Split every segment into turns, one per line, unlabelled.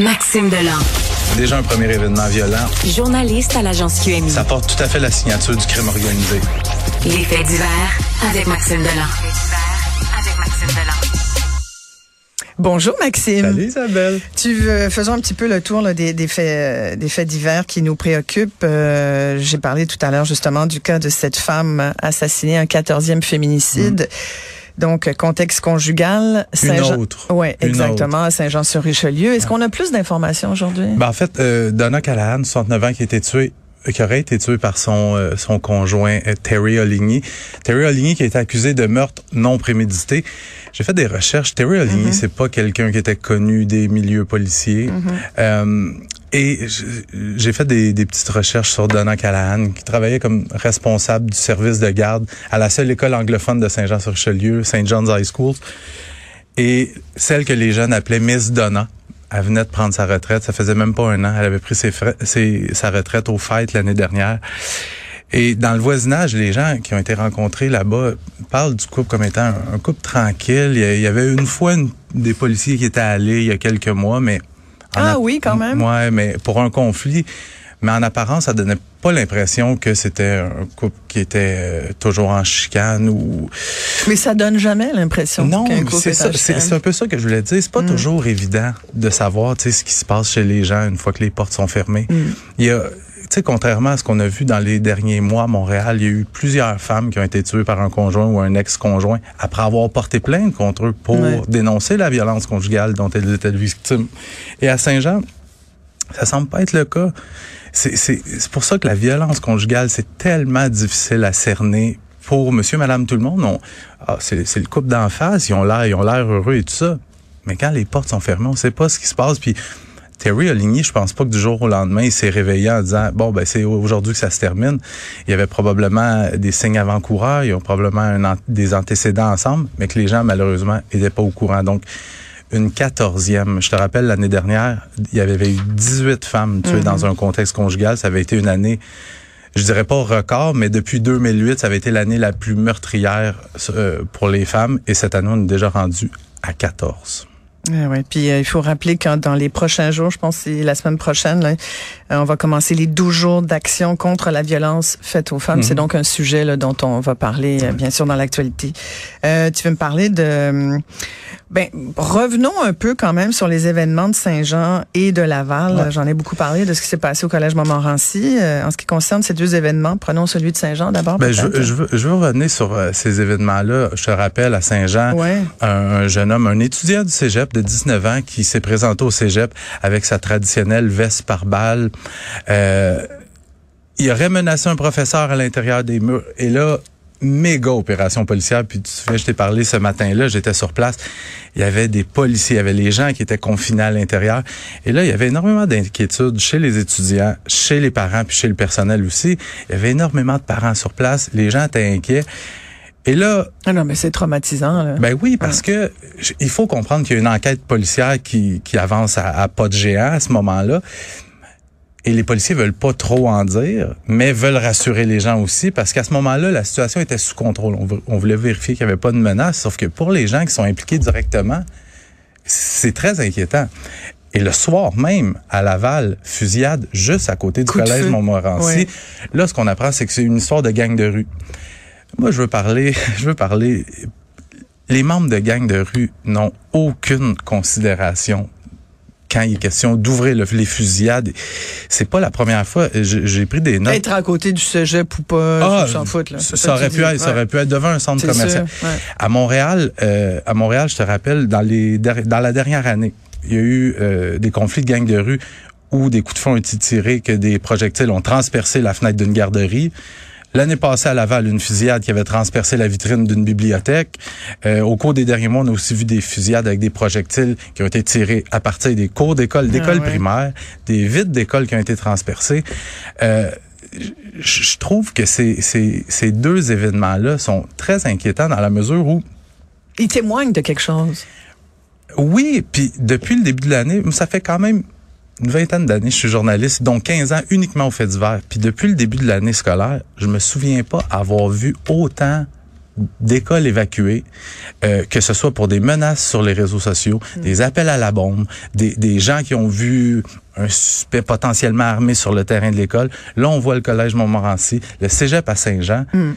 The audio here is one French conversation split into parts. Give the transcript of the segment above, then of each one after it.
Maxime Delan.
Déjà un premier événement violent.
Journaliste à l'agence QMI.
Ça porte tout à fait la signature du crime organisé.
Les faits divers avec Maxime Delan. avec Maxime Delan.
Bonjour Maxime.
Salut Isabelle.
Tu veux, faisons un petit peu le tour là, des, des, faits, des faits divers qui nous préoccupent. Euh, J'ai parlé tout à l'heure justement du cas de cette femme assassinée, un 14e féminicide. Donc, contexte conjugal.
Une autre.
Oui, exactement, à Saint-Jean-sur-Richelieu. Est-ce qu'on a plus d'informations aujourd'hui?
Ben, en fait, euh, Donna Callahan, 69 ans, qui a été tuée qui aurait été tuée par son euh, son conjoint euh, Terry Oligny. Terry Oligny qui a été accusé de meurtre non prémédité. J'ai fait des recherches. Terry Oligny,
Mhm.
c'est pas quelqu'un qui était connu des milieux policiers.
Mhm.
Euh, et j'ai fait des, des petites recherches sur Donna Callahan, qui travaillait comme responsable du service de garde à la seule école anglophone de Saint-Jean-sur-Richelieu, St. John's High School. Et celle que les jeunes appelaient Miss Donna. Elle venait de prendre sa retraite. Ça faisait même pas un an. Elle avait pris ses frais- ses- sa retraite aux fêtes l'année dernière. Et dans le voisinage, les gens qui ont été rencontrés là-bas parlent du couple comme étant un, un couple tranquille. Il y avait une fois une- des policiers qui étaient allés il y a quelques mois, mais...
Ah oui, quand même.
Ouais, mais pour un conflit. Mais en apparence, ça donnait pas l'impression que c'était un couple qui était euh, toujours en chicane ou...
Mais ça donne jamais l'impression
Non, c'est
est
ça, c'est un peu ça que je voulais dire. C'est pas
Mm.
toujours évident de savoir, tu sais, ce qui se passe chez les gens une fois que les portes sont fermées.
Mm.
Il y a, tu sais, contrairement à ce qu'on a vu dans les derniers mois à Montréal, il y a eu plusieurs femmes qui ont été tuées par un conjoint ou un ex-conjoint après avoir porté plainte contre eux pour
Ouais.
dénoncer la violence conjugale dont elles étaient victimes. Et à Saint-Jean, ça semble pas être le cas. C'est pour ça que la violence conjugale, c'est tellement difficile à cerner pour monsieur, madame, tout le monde. On- ah, c'est le couple d'en face, ils ont l'air heureux et tout ça. Mais quand les portes sont fermées, on sait pas ce qui se passe. Puis Terry Oligny, je pense pas que du jour au lendemain, il s'est réveillé en disant bon ben c'est aujourd'hui que ça se termine. Il y avait probablement des signes avant-coureurs, ils ont probablement un des antécédents ensemble, mais que les gens malheureusement étaient pas au courant. Donc une quatorzième. Je te rappelle, l'année dernière, il y avait eu 18 femmes tuées
Mhm.
dans un contexte conjugal. Ça avait été une année, je dirais pas record, mais depuis 2008, ça avait été l'année la plus meurtrière euh, pour les femmes. Et cette année, on est déjà rendu à 14.
Ouais, ouais. Puis euh, il faut rappeler que dans les prochains jours, je pense que c'est la semaine prochaine, là, euh, on va commencer les 12 jours d'action contre la violence faite aux femmes.
Mhm.
C'est donc un sujet là, dont on va parler, euh, bien sûr, dans l'actualité. Euh, tu veux me parler de... Ben, revenons un peu quand même sur les événements de Saint-Jean et de Laval.
Ouais.
J'en ai beaucoup parlé de ce qui s'est passé au Collège Montmorency. Euh, en ce qui concerne ces deux événements, prenons celui de Saint-Jean d'abord.
Ben, je, veux- je, veux, je veux revenir sur ces événements-là. Je te rappelle, à Saint-Jean,
Ouais.
un, un jeune homme, un étudiant du cégep de 19 ans qui s'est présenté au cégep avec sa traditionnelle veste par balle. Euh, il aurait menacé un professeur à l'intérieur des murs. Et là, méga opération policière. Puis tu sais, je t'ai parlé ce matin-là, j'étais sur place. Il y avait des policiers, il y avait les gens qui étaient confinés à l'intérieur. Et là, il y avait énormément d'inquiétudes chez les étudiants, chez les parents, puis chez le personnel aussi. Il y avait énormément de parents sur place. Les gens étaient inquiets. Et là,
Ah non, mais c'est traumatisant. Là.
ben oui, parce que j- il faut comprendre qu'il y a une enquête policière qui, qui avance à, à pas de géant à ce moment-là. Et les policiers veulent pas trop en dire, mais veulent rassurer les gens aussi, parce qu'à ce moment-là, la situation était sous contrôle. On, vou- on voulait vérifier qu'il n'y avait pas de menace, sauf que pour les gens qui sont impliqués directement, c'est très inquiétant. Et le soir même, à Laval, fusillade juste à côté du
Coup
collège. Montmorency.
Ouais.
Là, ce qu'on apprend, c'est que c'est une histoire de gang de rue. Moi, je veux parler, je veux parler. Les membres de gang de rue n'ont aucune considération quand il est question d'ouvrir le- les fusillades. C'est pas la première fois. J'ai pris des notes.
Être à côté du cégep ou pas,
Ah,
s'en foutre. Là.
ça, aurait pu être, ça
Ouais.
aurait pu être devant un centre commercial.
sûr, ouais.
À Montréal, euh, à Montréal, je te rappelle, dans les dans la dernière année, il y a eu euh, des conflits de gangs de rue où des coups de feu ont été tirés, que des projectiles ont transpercé la fenêtre d'une garderie. L'année passée à Laval, une fusillade qui avait transpercé la vitrine d'une bibliothèque. Euh, au cours des derniers mois, on a aussi vu des fusillades avec des projectiles qui ont été tirés à partir des cours d'école,
Ah ouais.
primaires, des vitres d'école qui ont été transpercées. Euh, je trouve que ces, ces, ces deux événements-là sont très inquiétants dans la mesure où
Il témoigne de quelque chose.
oui, puis depuis le début de l'année, ça fait quand même une vingtaine d'années je suis journaliste, dont 15 ans uniquement au fait divers. Puis depuis le début de l'année scolaire, je me souviens pas avoir vu autant d'écoles évacuées, euh, que ce soit pour des menaces sur les réseaux sociaux,
Mm.
des appels à la bombe, des, des gens qui ont vu un suspect potentiellement armé sur le terrain de l'école. Là, on voit le collège Montmorency, le cégep à Saint-Jean.
Mm.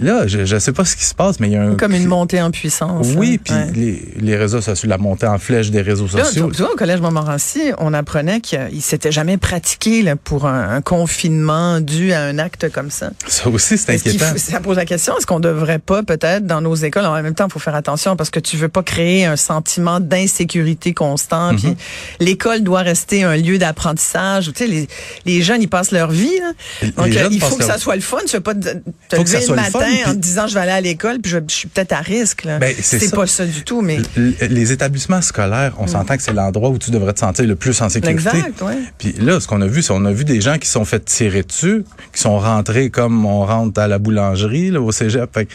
Là, je ne sais pas ce qui se passe, mais il y a un...
Comme une montée en puissance.
Oui,
hein.
puis
Ouais.
les, les réseaux sociaux, la montée en flèche des réseaux
Là,
sociaux.
tu vois, au Collège Montmorency, on apprenait qu'il s'était jamais pratiqué là, pour un, un confinement dû à un acte comme ça.
Ça aussi, c'est inquiétant.
ça pose la question, est-ce qu'on devrait pas peut-être dans nos écoles, en même temps, il faut faire attention parce que tu veux pas créer un sentiment d'insécurité constant.
Mm-hmm.
Puis l'école doit rester un lieu d'apprentissage. Tu sais, les, les jeunes, ils passent leur vie. Là. Donc, il faut que ça soit le fun. Tu veux pas te, te lever le
le
matin en te disant je vais aller à l'école puis je, je suis peut-être à risque. Là.
Ben, c'est
pas ça du tout, mais
Les établissements scolaires, on s'entend que c'est l'endroit où tu devrais te sentir le plus en sécurité.
Exact, ouais.
Puis là, ce qu'on a vu, c'est on a vu des gens qui se sont fait tirer dessus, qui sont rentrés comme on rentre à la boulangerie, là, au cégep. Fait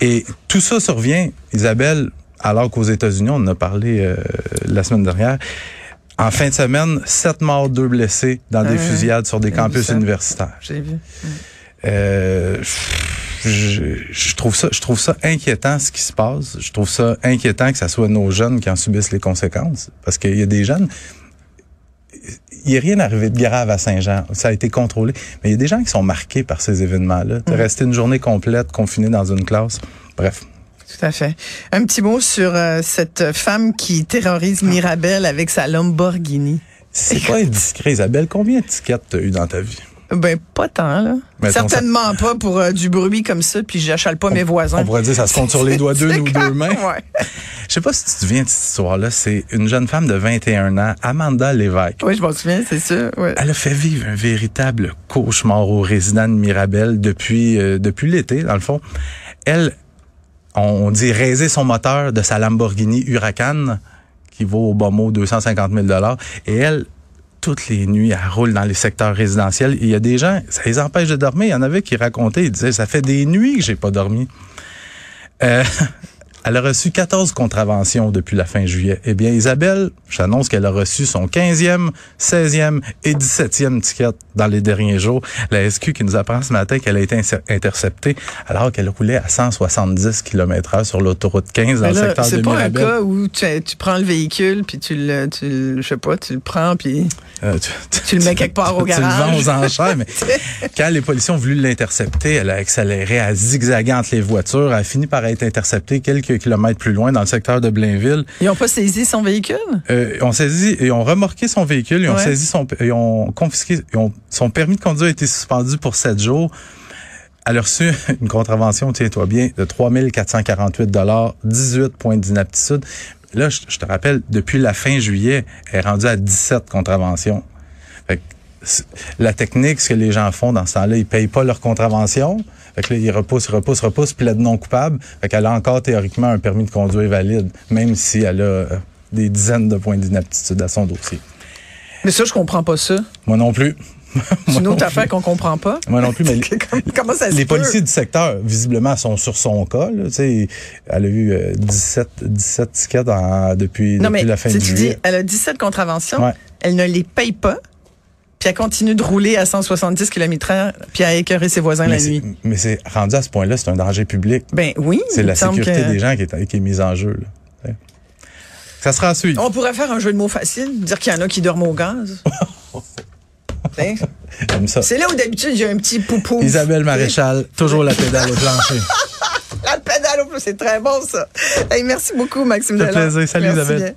Et tout ça survient, Isabelle, alors qu'aux États-Unis, on en a parlé euh, la semaine dernière, en fin de semaine, sept morts, deux blessés dans des
Ouais,
fusillades sur des campus universitaires.
j'ai vu.
Euh, je, je trouve ça, je trouve ça inquiétant ce qui se passe. Je trouve ça inquiétant que ce soit nos jeunes qui en subissent les conséquences, parce qu'il y a des jeunes. Il n'y a rien arrivé de grave à Saint-Jean. Ça a été contrôlé. Mais il y a des gens qui sont marqués par ces événements-là. De rester une journée complète confiné dans une classe. Bref.
Tout à fait. Un petit mot sur euh, cette femme qui terrorise Mirabel avec sa Lamborghini.
C'est pas indiscret, Isabelle. Combien de tickets t'as eu dans ta vie?
Ben, pas tant, là. Certainement pas pour euh, du bruit comme ça, puis j'achale pas mes voisins.
On pourrait dire ça se compte sur les doigts d'une ou deux mains.
Ouais.
Je sais pas si tu te souviens de cette histoire-là. C'est une jeune femme de 21 ans, Amanda Lévesque.
Oui, je m'en souviens, c'est sûr. Ouais.
Elle a fait vivre un véritable cauchemar aux résidents de Mirabel depuis euh, depuis l'été, dans le fond. Elle, on dit raiser son moteur de sa Lamborghini Huracan, qui vaut au bas mot 250 000 Et elle, toutes les nuits, elle roule dans les secteurs résidentiels. Il y a des gens, ça les empêche de dormir. Il y en avait qui racontaient, ils disaient, ça fait des nuits que j'ai pas dormi. Euh, elle a reçu 14 contraventions depuis la fin juillet. Eh bien, Isabelle, j'annonce qu'elle a reçu son 15e, 16e et 17e ticket dans les derniers jours. La SQ qui nous apprend ce matin qu'elle a été inter- interceptée alors qu'elle roulait à 170 km heure sur l'autoroute 15 dans le secteur de
c'est pas un
Mirabel.
cas où tu, tu prends le véhicule, puis tu le, tu le- je sais pas, tu le prends, puis
Euh,
Tu le mets quelque part au
Tu le
garage.
vends aux enchères, mais quand les policiers ont voulu l'intercepter, elle a accéléré, à zigzaguer entre les voitures, elle a fini par être interceptée quelques kilomètres plus loin dans le secteur de Blainville.
ils ont pas saisi son véhicule?
Euh, ils ont saisi, ils ont remorqué son véhicule, ils ont saisi son, ils ont confisqué, ils ont, son permis de conduire a été suspendu pour sept jours. Elle a reçu une contravention, tiens-toi bien, de 3448 dollars, 18 points d'inaptitude. Là, je, je te rappelle, depuis la fin juillet, elle est rendue à 17 contraventions. Fait que la technique, ce que les gens font dans ce temps-là, ils payent pas leur contravention. Fait que là, ils repoussent, repoussent, repoussent, plaident non coupable. Fait qu'elle a encore théoriquement un permis de conduire valide, même si elle a euh, des dizaines de points d'inaptitude à son dossier.
Mais ça, je comprends pas ça.
Moi non plus.
C'est une autre affaire qu'on comprend pas.
Moi non plus, mais
Comment ça se
les
peut?
policiers du secteur, visiblement, sont sur son cas. Là, Tu sais, elle a eu euh, 17, 17 tickets en- depuis,
Non,
depuis
mais
la fin du
tu dis,
juillet.
elle a 17 contraventions,
Ouais.
elle ne les paye pas, puis elle continue de rouler à 170 km heure, puis à écœurer ses voisins
Mais
la nuit.
Mais c'est rendu à ce point-là, c'est un danger public.
Ben oui.
C'est la sécurité
que-
des gens qui est, qui est mise en jeu. Là. Ça sera à suivre.
On pourrait faire un jeu de mots facile, dire qu'il y en a qui dorment au gaz. Hein? C'est là où d'habitude a un petit poupou.
Isabelle Maréchal, toujours la pédale au plancher.
La pédale au plus, c'est très bon ça. Hey, merci beaucoup Maxime Delan.
plaisir. Salut,
Merci
Isabelle.
bien.